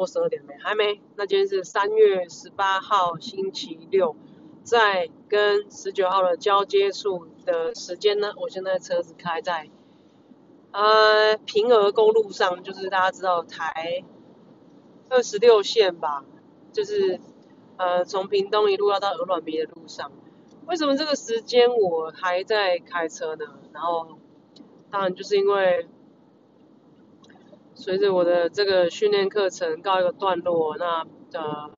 过十二点没？还没？那今天是三月十八号星期六，在跟十九号的交接处的时间呢？我现在车子开在呃平峨公路上，就是大家知道台二十六线吧，就是呃从屏东一路要到鹅卵鼻的路上。为什么这个时间我还在开车呢？然后当然就是因为。随着我的这个训练课程告一个段落，那呃，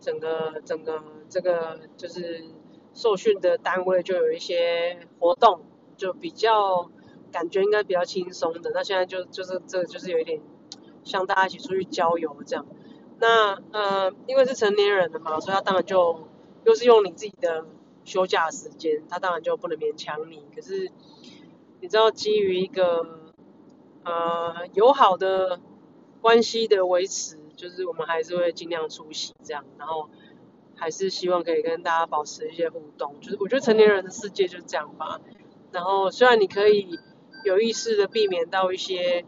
整个整个这个就是受训的单位就有一些活动，就比较感觉应该比较轻松的。那现在就就是这就是有一点像大家一起出去郊游这样。那呃，因为是成年人了嘛，所以他当然就又是用你自己的休假时间，他当然就不能勉强你。可是你知道，基于一个呃，友好的关系的维持，就是我们还是会尽量出席这样，然后还是希望可以跟大家保持一些互动。就是我觉得成年人的世界就这样吧。然后虽然你可以有意识的避免到一些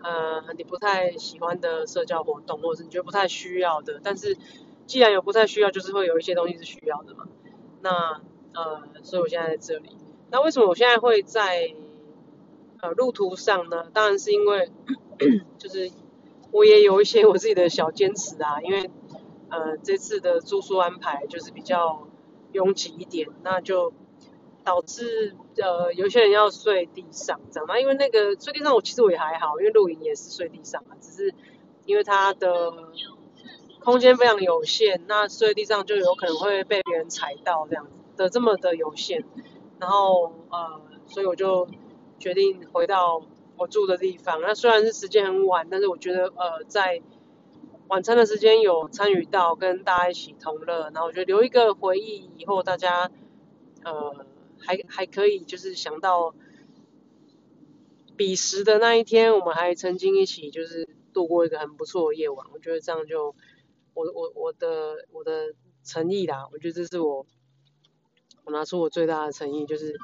呃你不太喜欢的社交活动，或者是你觉得不太需要的，但是既然有不太需要，就是会有一些东西是需要的嘛。那呃，所以我现在在这里。那为什么我现在会在？呃，路途上呢，当然是因为，就是我也有一些我自己的小坚持啊，因为呃这次的住宿安排就是比较拥挤一点，那就导致呃有些人要睡地上这样，那因为那个睡地上我其实我也还好，因为露营也是睡地上嘛，只是因为它的空间非常有限，那睡地上就有可能会被别人踩到这样子的这么的有限，然后呃所以我就。决定回到我住的地方。那虽然是时间很晚，但是我觉得呃，在晚餐的时间有参与到跟大家一起同乐，然后我觉得留一个回忆，以后大家呃还还可以就是想到彼时的那一天，我们还曾经一起就是度过一个很不错的夜晚。我觉得这样就我我我的我的诚意啦，我觉得这是我我拿出我最大的诚意，就是。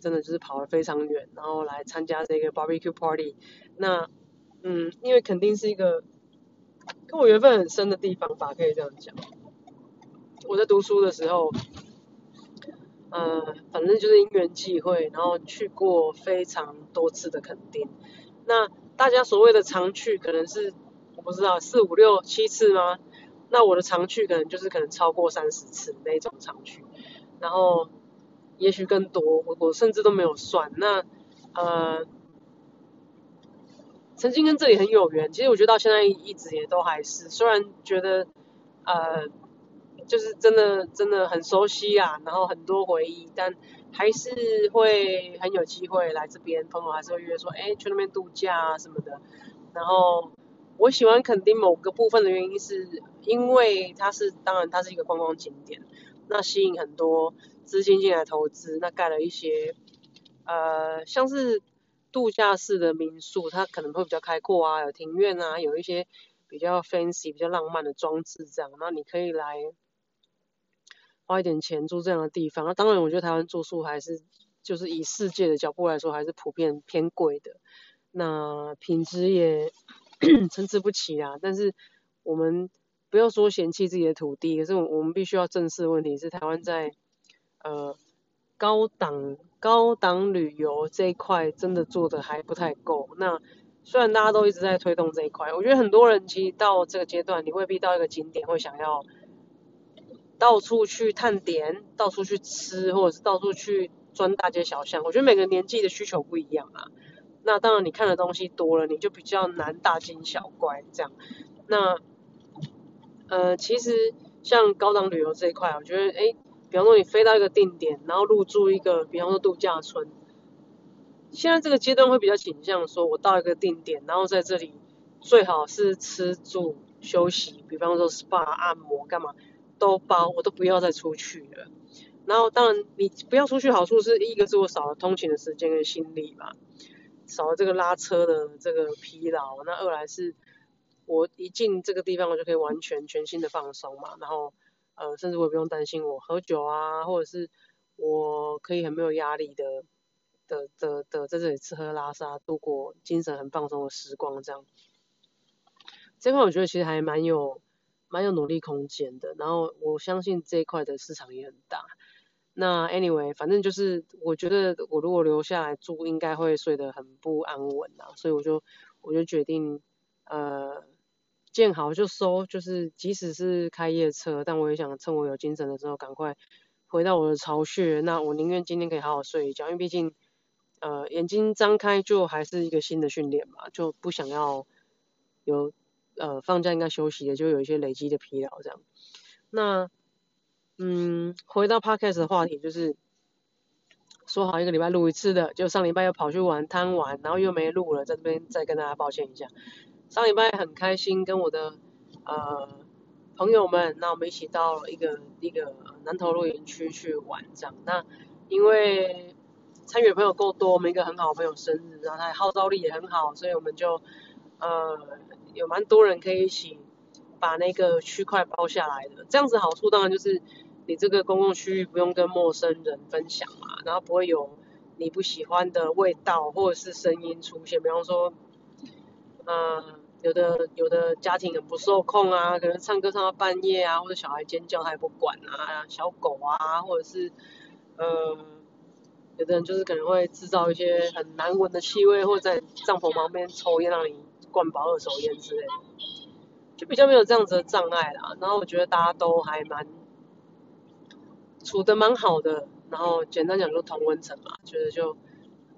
真的就是跑了非常远，然后来参加这个 barbecue party。那，嗯，因为肯定是一个跟我缘分很深的地方吧，可以这样讲。我在读书的时候，呃，反正就是因缘际会，然后去过非常多次的垦丁。那大家所谓的常去，可能是我不知道四五六七次吗？那我的常去可能就是可能超过三十次那种常去，然后。也许更多，我我甚至都没有算。那呃，曾经跟这里很有缘，其实我觉得到现在一直也都还是，虽然觉得呃，就是真的真的很熟悉啊，然后很多回忆，但还是会很有机会来这边，朋友还是会约说，哎，去那边度假啊什么的。然后我喜欢垦丁某个部分的原因是，因为它是当然它是一个观光景点，那吸引很多。资金进来投资，那盖了一些，呃，像是度假式的民宿，它可能会比较开阔啊，有庭院啊，有一些比较 fancy、比较浪漫的装置这样，那你可以来花一点钱住这样的地方。那当然，我觉得台湾住宿还是就是以世界的脚步来说，还是普遍偏贵的，那品质也 参差不齐啊。但是我们不要说嫌弃自己的土地，可是我我们必须要正视的问题是台湾在。呃，高档高档旅游这一块真的做的还不太够。那虽然大家都一直在推动这一块，我觉得很多人其实到这个阶段，你未必到一个景点会想要到处去探点，到处去吃，或者是到处去钻大街小巷。我觉得每个年纪的需求不一样啊。那当然你看的东西多了，你就比较难大惊小怪这样。那呃，其实像高档旅游这一块，我觉得哎。比方说你飞到一个定点，然后入住一个，比方说度假村。现在这个阶段会比较倾向说，我到一个定点，然后在这里最好是吃住休息，比方说 SPA 按摩干嘛都包，我都不要再出去了。然后当然你不要出去，好处是一个是我少了通勤的时间跟心力嘛，少了这个拉车的这个疲劳。那二来是我一进这个地方，我就可以完全全新的放松嘛。然后呃，甚至我也不用担心我喝酒啊，或者是我可以很没有压力的的的的在这里吃喝拉撒，度过精神很放松的时光这样。这块我觉得其实还蛮有蛮有努力空间的。然后我相信这一块的市场也很大。那 anyway，反正就是我觉得我如果留下来住，应该会睡得很不安稳啊，所以我就我就决定，呃，见好就收，就是即使是开夜车，但我也想趁我有精神的时候，赶快回到我的巢穴。那我宁愿今天可以好好睡一觉，因为毕竟，呃，眼睛张开就还是一个新的训练嘛，就不想要有呃放假应该休息的，就有一些累积的疲劳这样。那。嗯，回到 podcast 的话题，就是说好一个礼拜录一次的，就上礼拜又跑去玩贪玩，然后又没录了，在这边再跟大家抱歉一下。上礼拜很开心，跟我的呃朋友们，那我们一起到一个一个南投露营区去玩，这样。那因为参与的朋友够多，我们一个很好的朋友生日，然后他的号召力也很好，所以我们就呃有蛮多人可以一起把那个区块包下来的。这样子好处当然就是。你这个公共区域不用跟陌生人分享嘛，然后不会有你不喜欢的味道或者是声音出现，比方说，嗯，有的有的家庭很不受控啊，可能唱歌唱到半夜啊，或者小孩尖叫他也不管啊，小狗啊，或者是，嗯，有的人就是可能会制造一些很难闻的气味，或者在帐篷旁边抽烟让你灌饱二手烟之类的，就比较没有这样子的障碍啦。然后我觉得大家都还蛮。处的蛮好的，然后简单讲就同温层嘛，觉得就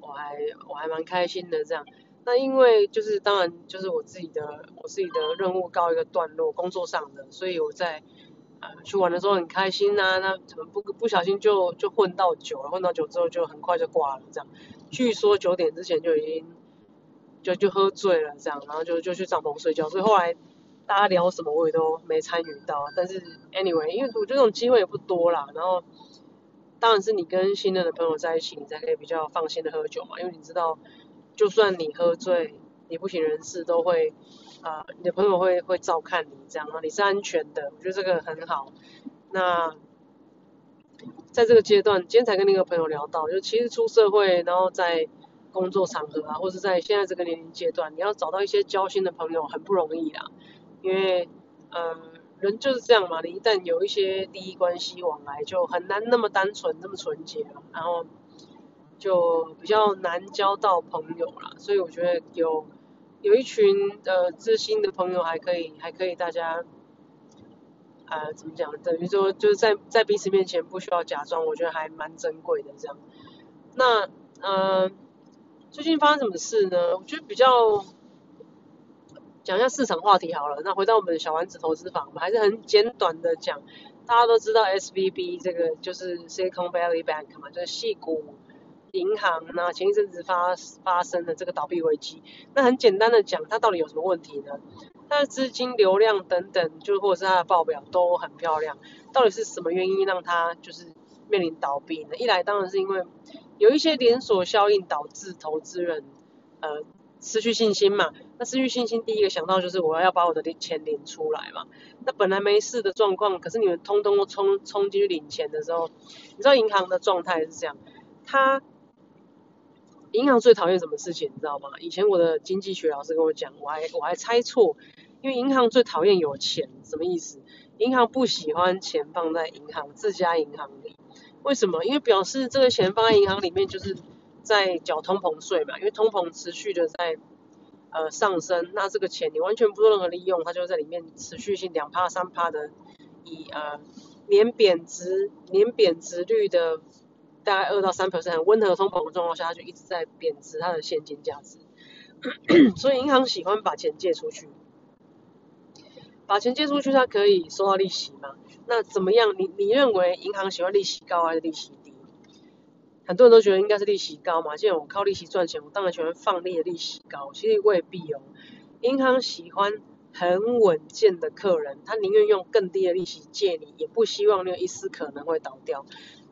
我还我还蛮开心的这样。那因为就是当然就是我自己的我自己的任务告一个段落，工作上的，所以我在呃去玩的时候很开心呐。那怎么不不小心就就混到酒了，混到酒之后就很快就挂了这样。据说九点之前就已经就就喝醉了这样，然后就就去帐篷睡觉。所以后来。大家聊什么我也都没参与到，但是 anyway，因为我觉得这种机会也不多啦。然后当然是你跟信任的朋友在一起，你才可以比较放心的喝酒嘛。因为你知道，就算你喝醉，你不省人事都会啊，你的朋友会会照看你这样啊，你是安全的。我觉得这个很好。那在这个阶段，今天才跟那个朋友聊到，就其实出社会，然后在工作场合啊，或是在现在这个年龄阶段，你要找到一些交心的朋友很不容易啦。因为，嗯，人就是这样嘛，你一旦有一些利益关系往来，就很难那么单纯、那么纯洁了，然后就比较难交到朋友了。所以我觉得有有一群呃知心的朋友，还可以，还可以大家，啊，怎么讲？等于说就是在在彼此面前不需要假装，我觉得还蛮珍贵的这样。那，嗯，最近发生什么事呢？我觉得比较。讲一下市场话题好了，那回到我们小丸子投资房，我们还是很简短的讲。大家都知道 S V B 这个就是 Silicon Valley Bank 嘛，就是细谷银行。那前一阵子发发生的这个倒闭危机，那很简单的讲，它到底有什么问题呢？它的资金流量等等，就或者是它的报表都很漂亮，到底是什么原因让它就是面临倒闭呢？一来当然是因为有一些连锁效应导致投资人呃。失去信心嘛？那失去信心，第一个想到就是我要把我的钱领出来嘛。那本来没事的状况，可是你们通通都冲冲进去领钱的时候，你知道银行的状态是这样。它银行最讨厌什么事情，你知道吗？以前我的经济学老师跟我讲，我还我还猜错，因为银行最讨厌有钱，什么意思？银行不喜欢钱放在银行自家银行里，为什么？因为表示这个钱放在银行里面就是。在缴通膨税嘛，因为通膨持续的在呃上升，那这个钱你完全不做任何利用，它就在里面持续性两趴三趴的以呃年贬值年贬值率的大概二到三 percent 温和通膨的状况下，它就一直在贬值它的现金价值，所以银行喜欢把钱借出去，把钱借出去，它可以收到利息嘛？那怎么样？你你认为银行喜欢利息高还是利息低？很多人都觉得应该是利息高嘛，既然我靠利息赚钱，我当然喜欢放利的利息高。其实未必哦，银行喜欢很稳健的客人，他宁愿用更低的利息借你，也不希望你有一丝可能会倒掉。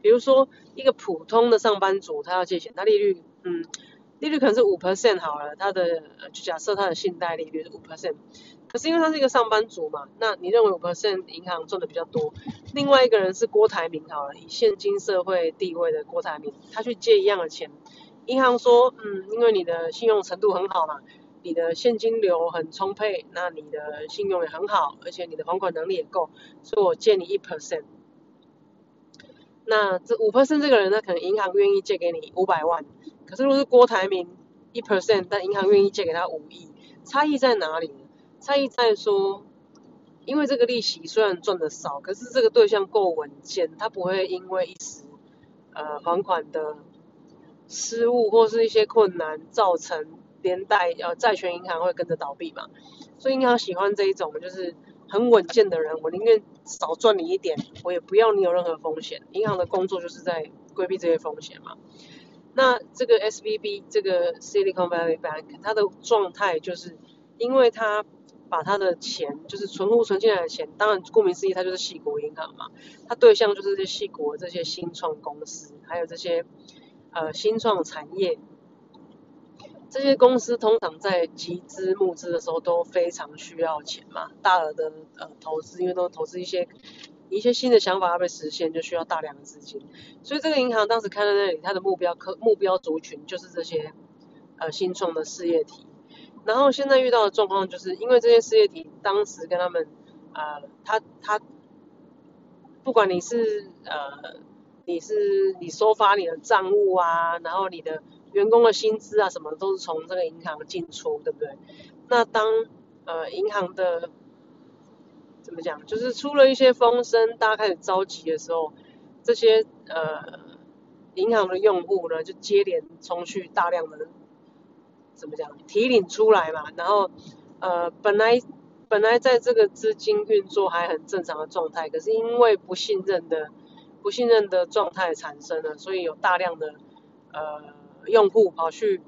比如说一个普通的上班族，他要借钱，他利率，嗯，利率可能是五 percent 好了，他的就假设他的信贷利率是五 percent，可是因为他是一个上班族嘛，那你认为五 percent 银行赚的比较多？另外一个人是郭台铭好了，以现今社会地位的郭台铭，他去借一样的钱，银行说，嗯，因为你的信用程度很好嘛，你的现金流很充沛，那你的信用也很好，而且你的还款能力也够，所以我借你一 percent。那这五 percent 这个人呢，可能银行愿意借给你五百万，可是如果是郭台铭一 percent，但银行愿意借给他五亿，差异在哪里呢？差异在说，因为这个利息虽然赚的少，可是这个对象够稳健，他不会因为一时呃还款的失误或是一些困难，造成连带呃债权银行会跟着倒闭嘛，所以银行喜欢这一种就是。很稳健的人，我宁愿少赚你一点，我也不要你有任何风险。银行的工作就是在规避这些风险嘛。那这个 S V B 这个 Silicon Valley Bank，它的状态就是，因为它把它的钱，就是存户存进来的钱，当然顾名思义，它就是系国银行嘛。它对象就是这些系国这些新创公司，还有这些呃新创产业。这些公司通常在集资募资的时候都非常需要钱嘛，大额的呃投资，因为都投资一些一些新的想法要被实现，就需要大量的资金。所以这个银行当时开在那里，它的目标客目标族群就是这些呃新创的事业体。然后现在遇到的状况就是，因为这些事业体当时跟他们呃，他他不管你是呃你是你收发你的账务啊，然后你的。员工的薪资啊，什么都是从这个银行进出，对不对？那当呃银行的怎么讲，就是出了一些风声，大家开始着急的时候，这些呃银行的用户呢，就接连冲去大量的怎么讲提领出来嘛，然后呃本来本来在这个资金运作还很正常的状态，可是因为不信任的不信任的状态产生了，所以有大量的呃。用户跑去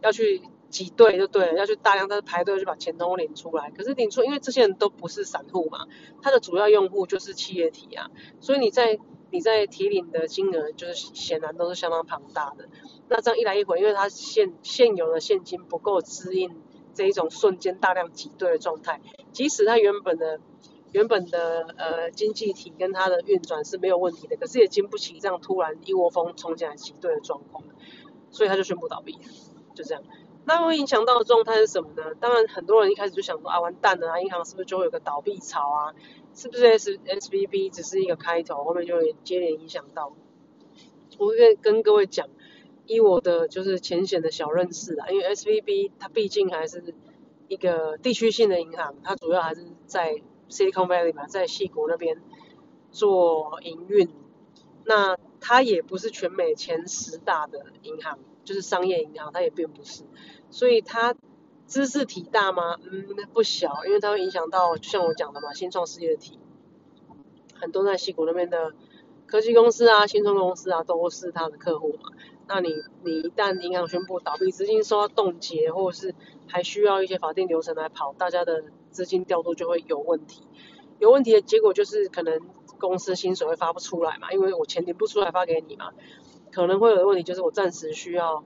要去挤兑就对了，要去大量的排队去把钱都领出来。可是领出，因为这些人都不是散户嘛，他的主要用户就是企业体啊，所以你在你在提领的金额就是显然都是相当庞大的。那这样一来一回，因为他现现有的现金不够支应这一种瞬间大量挤兑的状态，即使他原本的原本的呃经济体跟它的运转是没有问题的，可是也经不起这样突然一窝蜂冲进来挤兑的状况。所以他就宣布倒闭，就这样。那会影响到的状态是什么呢？当然，很多人一开始就想说啊，完蛋了啊，银行是不是就会有个倒闭潮啊？是不是 S S B B 只是一个开头，后面就会接连影响到？我会跟各位讲，以我的就是浅显的小认识啊，因为 S V B 它毕竟还是一个地区性的银行，它主要还是在 Silicon Valley 嘛，在西谷那边做营运。那它也不是全美前十大的银行，就是商业银行，它也并不是，所以它知识体大吗？嗯，不小，因为它会影响到，就像我讲的嘛，新创事业体，很多在西谷那边的科技公司啊、新创公司啊，都是它的客户嘛。那你你一旦银行宣布倒闭，资金受到冻结，或者是还需要一些法定流程来跑，大家的资金调度就会有问题。有问题的结果就是可能。公司薪水会发不出来嘛？因为我钱领不出来发给你嘛，可能会有的问题就是我暂时需要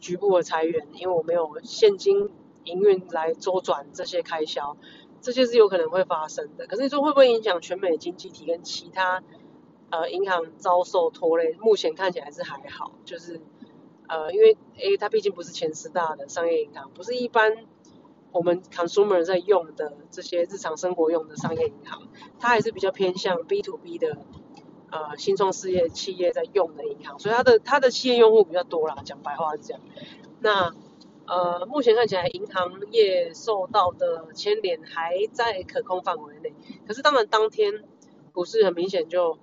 局部的裁员，因为我没有现金营运来周转这些开销，这些是有可能会发生的。可是你说会不会影响全美经济体跟其他呃银行遭受拖累？目前看起来是还好，就是呃因为 A 它毕竟不是前十大的商业银行，不是一般。我们 consumer 在用的这些日常生活用的商业银行，它还是比较偏向 B to B 的呃新创事业企业在用的银行，所以它的它的企业用户比较多啦，讲白话是这样。那呃目前看起来银行业受到的牵连还在可控范围内，可是当然当天股市很明显就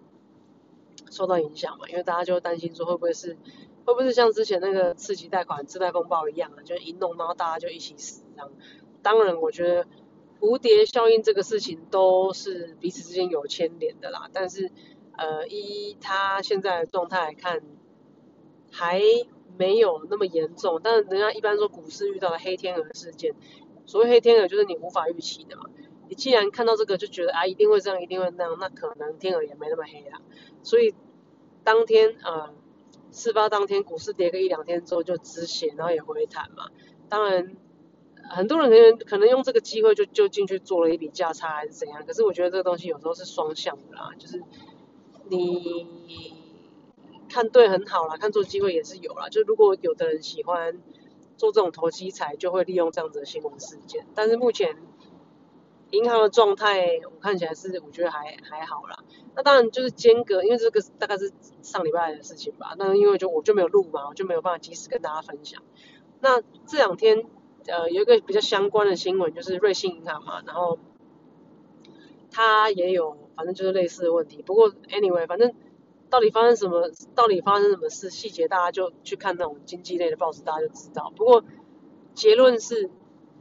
受到影响嘛，因为大家就担心说会不会是会不会是像之前那个刺激贷款、次贷风暴一样啊，就一弄然后大家就一起死这样。当然，我觉得蝴蝶效应这个事情都是彼此之间有牵连的啦。但是，呃，依他现在的状态来看，还没有那么严重。但人家一般说股市遇到了黑天鹅事件，所谓黑天鹅就是你无法预期的嘛。你既然看到这个就觉得啊一定会这样，一定会那样，那可能天鹅也没那么黑啦。所以当天呃事发当天股市跌个一两天之后就止血，然后也回弹嘛。当然很多人可能可能用这个机会就就进去做了一笔价差还是怎样，可是我觉得这个东西有时候是双向的啦，就是你看对很好啦，看错机会也是有啦。就如果有的人喜欢做这种投机财，就会利用这样子的新闻事件，但是目前。银行的状态，我看起来是我觉得还还好啦。那当然就是间隔，因为这个大概是上礼拜的事情吧。那因为就我就没有录嘛，我就没有办法及时跟大家分享。那这两天呃有一个比较相关的新闻，就是瑞信银行嘛，然后它也有反正就是类似的问题。不过 anyway，反正到底发生什么，到底发生什么事，细节大家就去看那种经济类的报纸，大家就知道。不过结论是。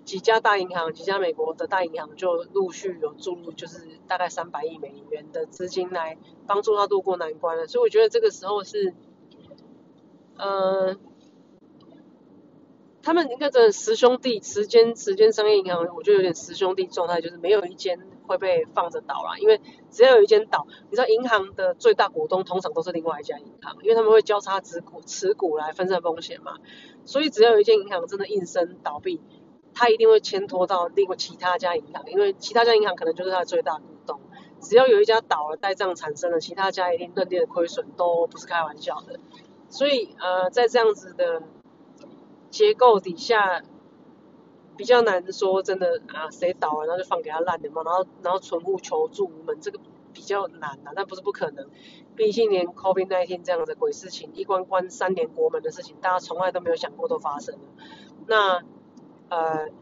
几家大银行，几家美国的大银行就陆续有注入，就是大概三百亿美元的资金来帮助他渡过难关了。所以我觉得这个时候是，呃，他们应该真的十兄弟，时间时间商业银行，我觉得有点十兄弟状态，就是没有一间会被放着倒啦。因为只要有一间倒，你知道银行的最大股东通常都是另外一家银行，因为他们会交叉持股持股来分散风险嘛。所以只要有一间银行真的应声倒闭。他一定会牵拖到另外其他家银行，因为其他家银行可能就是他的最大股东。只要有一家倒了，呆账产生了，其他家一定认定的亏损都不是开玩笑的。所以呃，在这样子的结构底下，比较难说真的啊，谁倒了然后就放给他烂的嘛，然后然后存户求助无门，这个比较难啊，但不是不可能。毕竟连 COVID-19 这样的鬼事情，一关关三年国门的事情，大家从来都没有想过都发生了。那呃，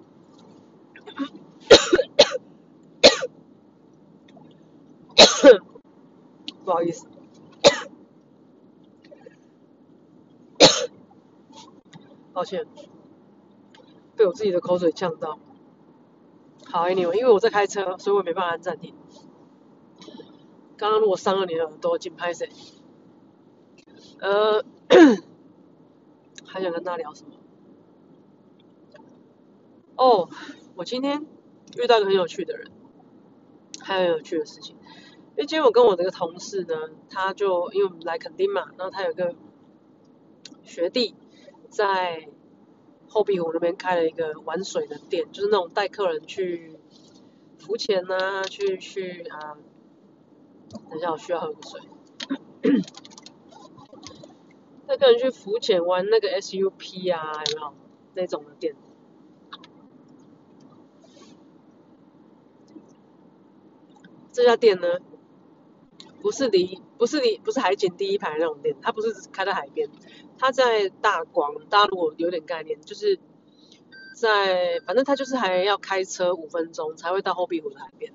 不好意思，抱歉，被我自己的口水呛到。好，Anyway，因为我在开车，所以我没办法按暂停。刚刚如果伤了你的耳朵，请拍谁？呃，还想跟他聊什么？哦，我今天遇到一个很有趣的人，还有有趣的事情。因为今天我跟我的一个同事呢，他就因为我们来垦丁嘛，然后他有个学弟在后壁湖那边开了一个玩水的店，就是那种带客人去浮潜呐，去去啊，等一下我需要喝个水，带客人去浮潜玩那个 SUP 啊，有没有？那种的店？这家店呢，不是离不是离不是海景第一排那种店，它不是开在海边，他在大广，大家如果有点概念，就是在反正他就是还要开车五分钟才会到后壁湖的海边。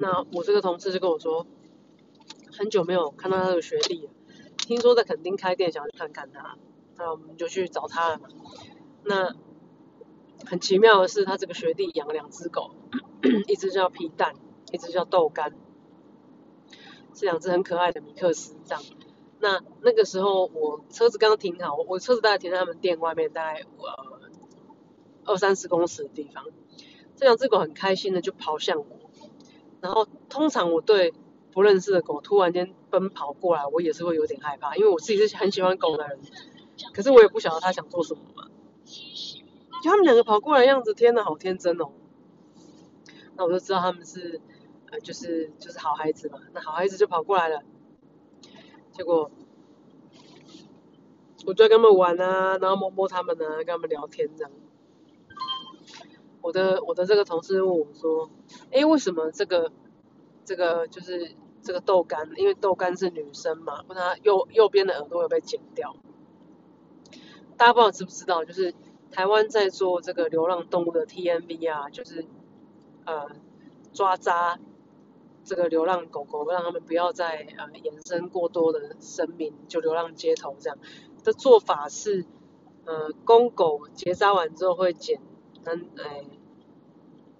那我这个同事就跟我说，很久没有看到他的学弟了，听说在垦丁开店，想要去看看他，那我们就去找他了嘛。那很奇妙的是，他这个学弟养了两只狗，一只叫皮蛋，一只叫豆干，是两只很可爱的米克斯这样。那那个时候我车子刚停好，我车子大概停在他们店外面，大概呃二三十公尺的地方。这两只狗很开心的就跑向我，然后通常我对不认识的狗突然间奔跑过来，我也是会有点害怕，因为我自己是很喜欢狗的人，可是我也不晓得它想做什么嘛。就他们两个跑过来样子，天呐，好天真哦！那我就知道他们是，呃，就是就是好孩子嘛。那好孩子就跑过来了，结果我就跟他们玩啊，然后摸摸他们啊，跟他们聊天这样。我的我的这个同事问我说，哎，为什么这个这个就是这个豆干？因为豆干是女生嘛，问她右右边的耳朵有被剪掉。大家不知道知不知道，就是。台湾在做这个流浪动物的 TNV 啊，就是呃抓扎这个流浪狗狗，让他们不要再呃衍生过多的生命，就流浪街头这样。的做法是呃公狗结扎完之后会剪男哎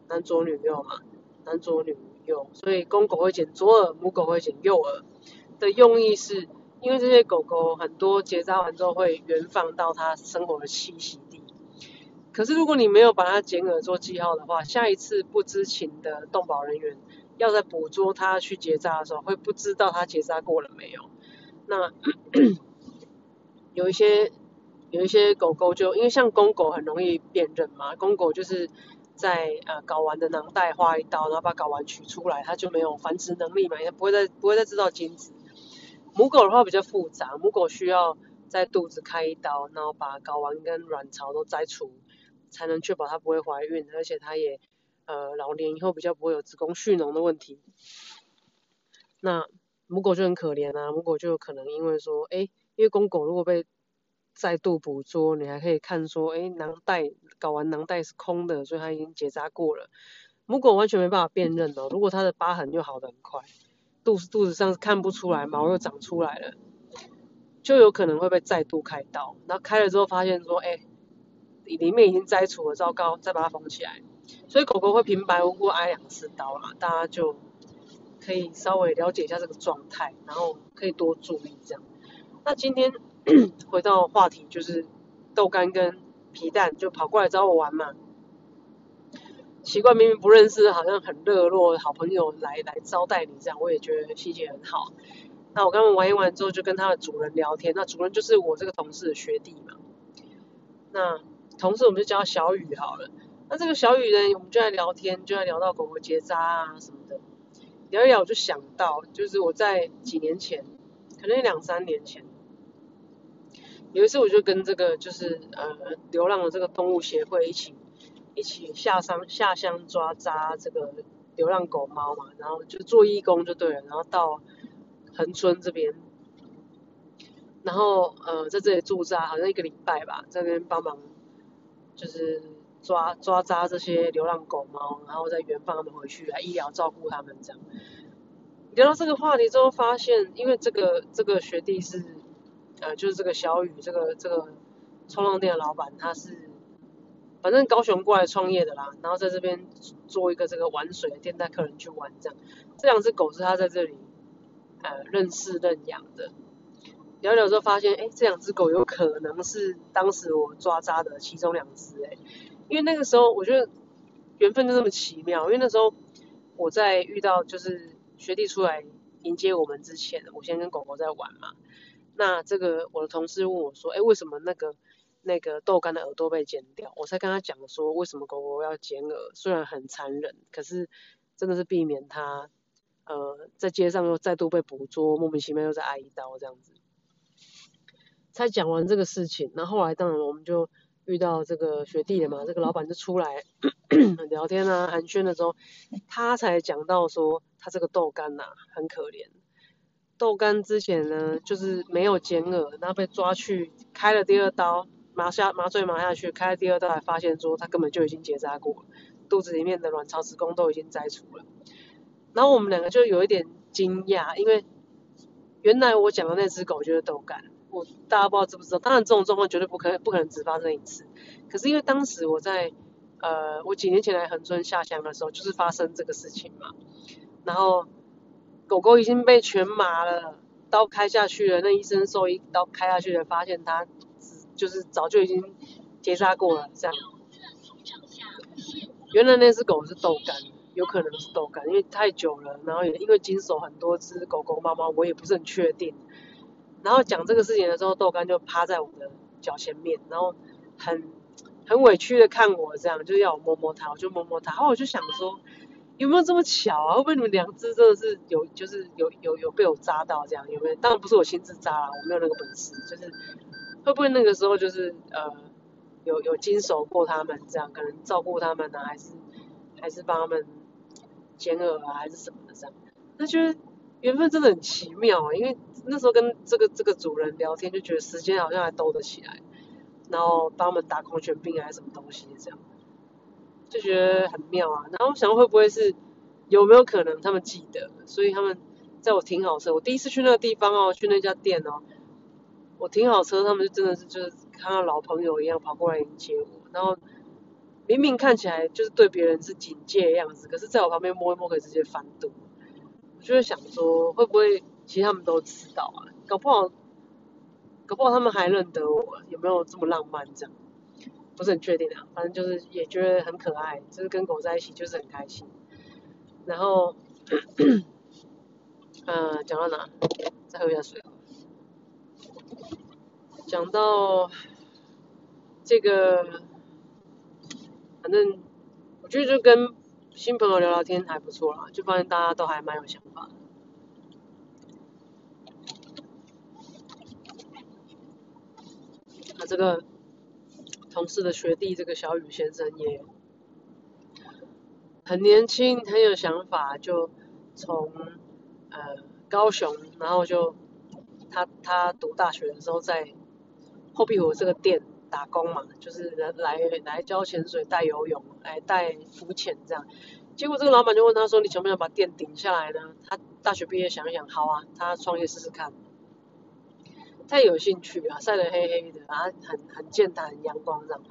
男左女右嘛，男左女右，所以公狗会剪左耳，母狗会剪右耳。的用意是因为这些狗狗很多结扎完之后会原放到它生活的栖息地。可是如果你没有把它剪耳做记号的话，下一次不知情的动保人员要在捕捉它去结扎的时候，会不知道它结扎过了没有。那 有一些有一些狗狗就因为像公狗很容易辨认嘛，公狗就是在呃睾丸的囊袋划一刀，然后把睾丸取出来，它就没有繁殖能力嘛，也不会再不会再制造精子。母狗的话比较复杂，母狗需要在肚子开一刀，然后把睾丸跟卵巢都摘除。才能确保它不会怀孕，而且它也呃老年以后比较不会有子宫蓄脓的问题。那母狗就很可怜啊，母狗就有可能因为说，哎，因为公狗如果被再度捕捉，你还可以看说，哎，囊袋睾丸囊袋是空的，所以它已经结扎过了。母狗完全没办法辨认哦，如果它的疤痕又好的很快，肚子肚子上是看不出来，毛又长出来了，就有可能会被再度开刀。然后开了之后发现说，哎。里面已经摘除了，糟糕，再把它缝起来。所以狗狗会平白无故挨两次刀啦，大家就可以稍微了解一下这个状态，然后可以多注意这样。那今天 回到话题，就是豆干跟皮蛋就跑过来找我玩嘛。奇怪，明明不认识，好像很热络好朋友来来招待你这样，我也觉得心情很好。那我刚刚玩一玩之后，就跟他的主人聊天。那主人就是我这个同事的学弟嘛。那同事我们就叫小雨好了。那这个小雨呢，我们就在聊天，就在聊到狗狗结扎啊什么的。聊一聊，我就想到，就是我在几年前，可能两三年前，有一次我就跟这个就是呃流浪的这个动物协会一起一起下乡下乡抓扎这个流浪狗猫嘛，然后就做义工就对了，然后到横村这边，然后呃在这里驻扎好像一个礼拜吧，在那边帮忙。就是抓抓扎这些流浪狗猫，然后再原放他们回去，来医疗照顾他们这样。聊到这个话题之后，发现因为这个这个学弟是呃，就是这个小雨这个这个冲浪店的老板，他是反正高雄过来创业的啦，然后在这边做一个这个玩水的店，带客人去玩这样。这两只狗是他在这里呃认识认养的。聊聊之后发现，哎，这两只狗有可能是当时我抓扎的其中两只，哎，因为那个时候我觉得缘分就这么奇妙，因为那时候我在遇到就是学弟出来迎接我们之前，我先跟狗狗在玩嘛，那这个我的同事问我说，哎，为什么那个那个豆干的耳朵被剪掉？我才跟他讲说，为什么狗狗要剪耳？虽然很残忍，可是真的是避免它呃在街上又再度被捕捉，莫名其妙又再挨一刀这样子。才讲完这个事情，那后来当然我们就遇到这个学弟了嘛，这个老板就出来 聊天啊寒暄的时候，他才讲到说他这个豆干呐很可怜，豆干之前呢就是没有剪耳，然后被抓去开了第二刀，麻下麻醉麻下去，开了第二刀才发现说他根本就已经结扎过，肚子里面的卵巢子宫都已经摘除了，然后我们两个就有一点惊讶，因为原来我讲的那只狗就是豆干。我大家不知道知不知道，当然这种状况绝对不可能不可能只发生一次。可是因为当时我在呃我几年前来横村下乡的时候，就是发生这个事情嘛。然后狗狗已经被全麻了，刀开下去了，那医生兽医刀开下去了，发现它就是早就已经结扎过了这样。原来那只狗是豆干，有可能是豆干，因为太久了，然后也因为经手很多只狗狗猫猫，我也不是很确定。然后讲这个事情的时候，豆干就趴在我的脚前面，然后很很委屈的看我，这样就要我摸摸它，我就摸摸它。然后我就想说，有没有这么巧啊？会不会你们两只真的是有，就是有有有被我扎到这样？有没有？当然不是我亲自扎了，我没有那个本事。就是会不会那个时候就是呃有有经手过他们这样，可能照顾他们呢，还是还是帮他们剪耳啊，还是什么的这样？那就是缘分真的很奇妙啊，因为。那时候跟这个这个主人聊天，就觉得时间好像还兜得起来，然后帮他们打狂犬病还是什么东西这样，就觉得很妙啊。然后想会不会是有没有可能他们记得，所以他们在我停好车，我第一次去那个地方哦，去那家店哦，我停好车，他们就真的是就是看到老朋友一样跑过来迎接我，然后明明看起来就是对别人是警戒的样子，可是在我旁边摸一摸可以直接翻肚，我就想说会不会。其实他们都知道啊，搞不好，搞不好他们还认得我，有没有这么浪漫这样？不是很确定啊，反正就是也觉得很可爱，就是跟狗在一起就是很开心。然后，嗯，讲到哪？再喝一下水。讲到这个，反正我觉得就跟新朋友聊聊天还不错啦，就发现大家都还蛮有想法的。那这个同事的学弟，这个小雨先生也很年轻，很有想法，就从呃高雄，然后就他他读大学的时候在后壁湖这个店打工嘛，就是来来教潜水、带游泳、来带浮潜这样。结果这个老板就问他说：“你想不想把店顶下来呢？”他大学毕业想一想，好啊，他创业试试看。太有兴趣啊，晒得黑黑的，然后很很健谈、很阳光这样，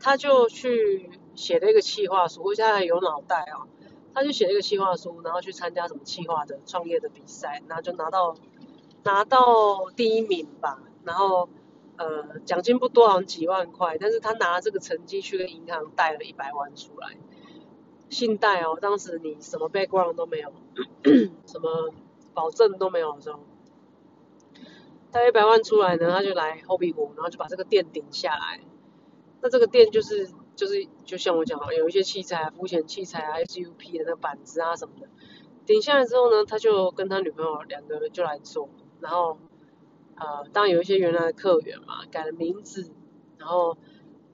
他就去写了一个企划书，而且他还有脑袋哦，他就写了一个企划书，然后去参加什么企划的创业的比赛，然后就拿到拿到第一名吧，然后呃奖金不多，好像几万块，但是他拿这个成绩去跟银行贷了一百万出来，信贷哦，当时你什么 background 都没有，什么保证都没有的时候。贷一百万出来呢，他就来后壁湖，然后就把这个店顶下来。那这个店就是就是就像我讲，有一些器材、浮潜器材啊、SUP 的那个板子啊什么的。顶下来之后呢，他就跟他女朋友两个人就来做，然后呃，当然有一些原来的客源嘛，改了名字，然后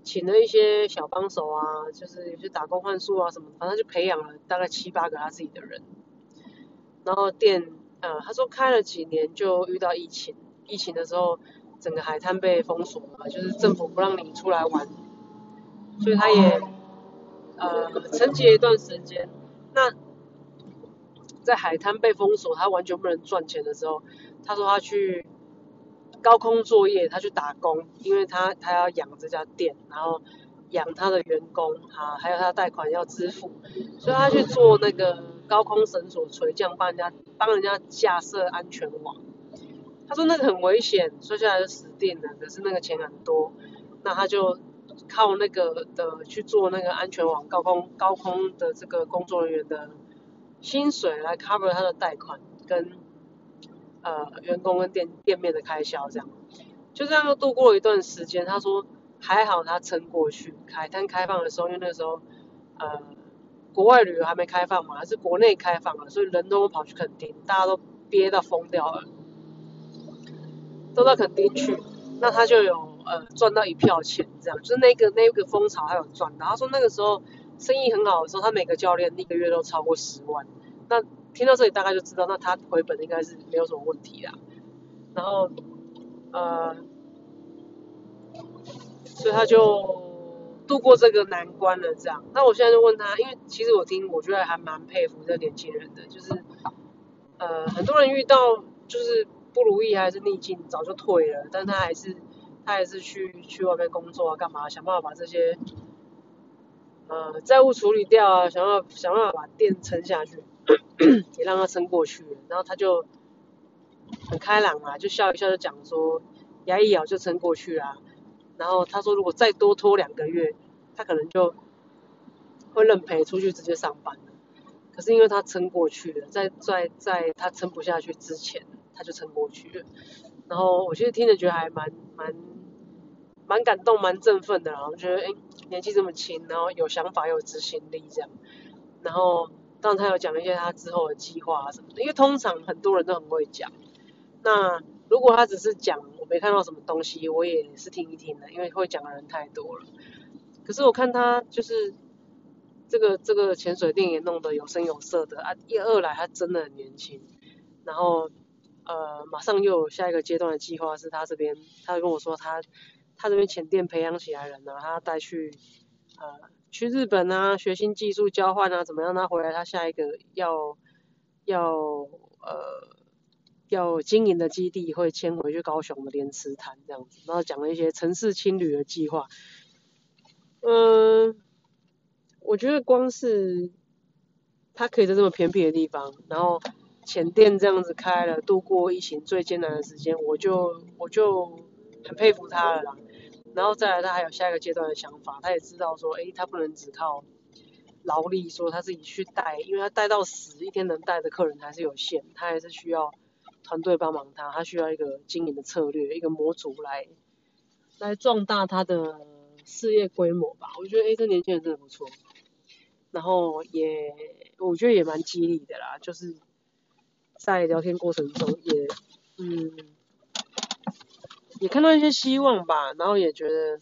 请了一些小帮手啊，就是有些打工换宿啊什么，反正就培养了大概七八个他自己的人。然后店呃，他说开了几年就遇到疫情。疫情的时候，整个海滩被封锁了，就是政府不让你出来玩，所以他也呃沉寂了一段时间。那在海滩被封锁，他完全不能赚钱的时候，他说他去高空作业，他去打工，因为他他要养这家店，然后养他的员工啊，还有他贷款要支付，所以他去做那个高空绳索垂降，帮人家帮人家架设安全网。他说那个很危险，摔下来就死定了。可是那个钱很多，那他就靠那个的去做那个安全网高空高空的这个工作人员的薪水来 cover 他的贷款跟呃员工跟店店面的开销，这样就这样又度过了一段时间。他说还好他撑过去，海滩开放的时候，因为那个时候呃国外旅游还没开放嘛，还是国内开放了，所以人都跑去垦丁，大家都憋到疯掉了。都到垦丁去，那他就有呃赚到一票钱，这样就是那个那个风潮还有赚。然后说那个时候生意很好的时候，他每个教练一个月都超过十万。那听到这里大概就知道，那他回本应该是没有什么问题啦。然后呃，所以他就度过这个难关了，这样。那我现在就问他，因为其实我听我觉得还蛮佩服这年轻人的，就是呃很多人遇到就是。不如意还是逆境，早就退了，但他还是他还是去去外面工作啊，干嘛？想办法把这些呃债务处理掉啊，想要想办法把店撑下去，也让他撑过去了。然后他就很开朗啊，就笑一笑就讲说，牙一咬就撑过去啦。然后他说，如果再多拖两个月，他可能就会认赔出去直接上班了。可是因为他撑过去了，在在在他撑不下去之前。他就撑过去了，然后我其实听着觉得还蛮蛮蛮感动、蛮振奋的，然后觉得哎，年纪这么轻，然后有想法、有执行力这样。然后当然他有讲一些他之后的计划啊什么的，因为通常很多人都很会讲。那如果他只是讲我没看到什么东西，我也是听一听的，因为会讲的人太多了。可是我看他就是这个这个潜水店也弄得有声有色的啊，一二来他真的很年轻，然后。呃，马上又有下一个阶段的计划，是他这边，他跟我说他他这边前店培养起来人呢，他带去呃去日本啊，学新技术交换啊，怎么样？他回来他下一个要要呃要经营的基地会迁回去高雄的莲池潭这样子，然后讲了一些城市青旅的计划。嗯，我觉得光是他可以在这么偏僻的地方，然后。前店这样子开了，度过疫情最艰难的时间，我就我就很佩服他了啦。然后再来，他还有下一个阶段的想法，他也知道说，诶，他不能只靠劳力，说他自己去带，因为他带到死，一天能带的客人还是有限，他还是需要团队帮忙他，他需要一个经营的策略，一个模组来来壮大他的事业规模吧。我觉得，诶，这年轻人真的不错，然后也我觉得也蛮激励的啦，就是在聊天过程中也，嗯。也看到一些希望吧，然后也觉得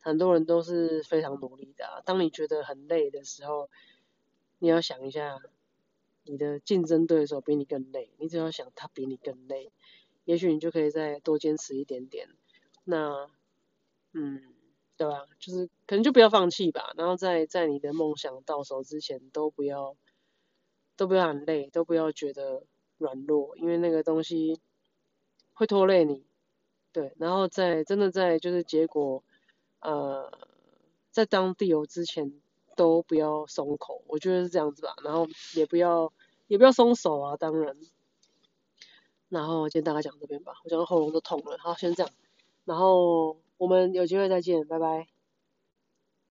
很多人都是非常努力的。当你觉得很累的时候，你要想一下，你的竞争对手比你更累，你只要想他比你更累，也许你就可以再多坚持一点点。那，嗯，对吧？就是可能就不要放弃吧。然后在在你的梦想到手之前，都不要都不要很累，都不要觉得软弱，因为那个东西。会拖累你，对，然后在真的在就是结果，呃，在当地游之前都不要松口，我觉得是这样子吧，然后也不要也不要松手啊，当然，然后今天大概讲这边吧，我讲到喉咙都痛了，好，先这样，然后我们有机会再见，拜拜。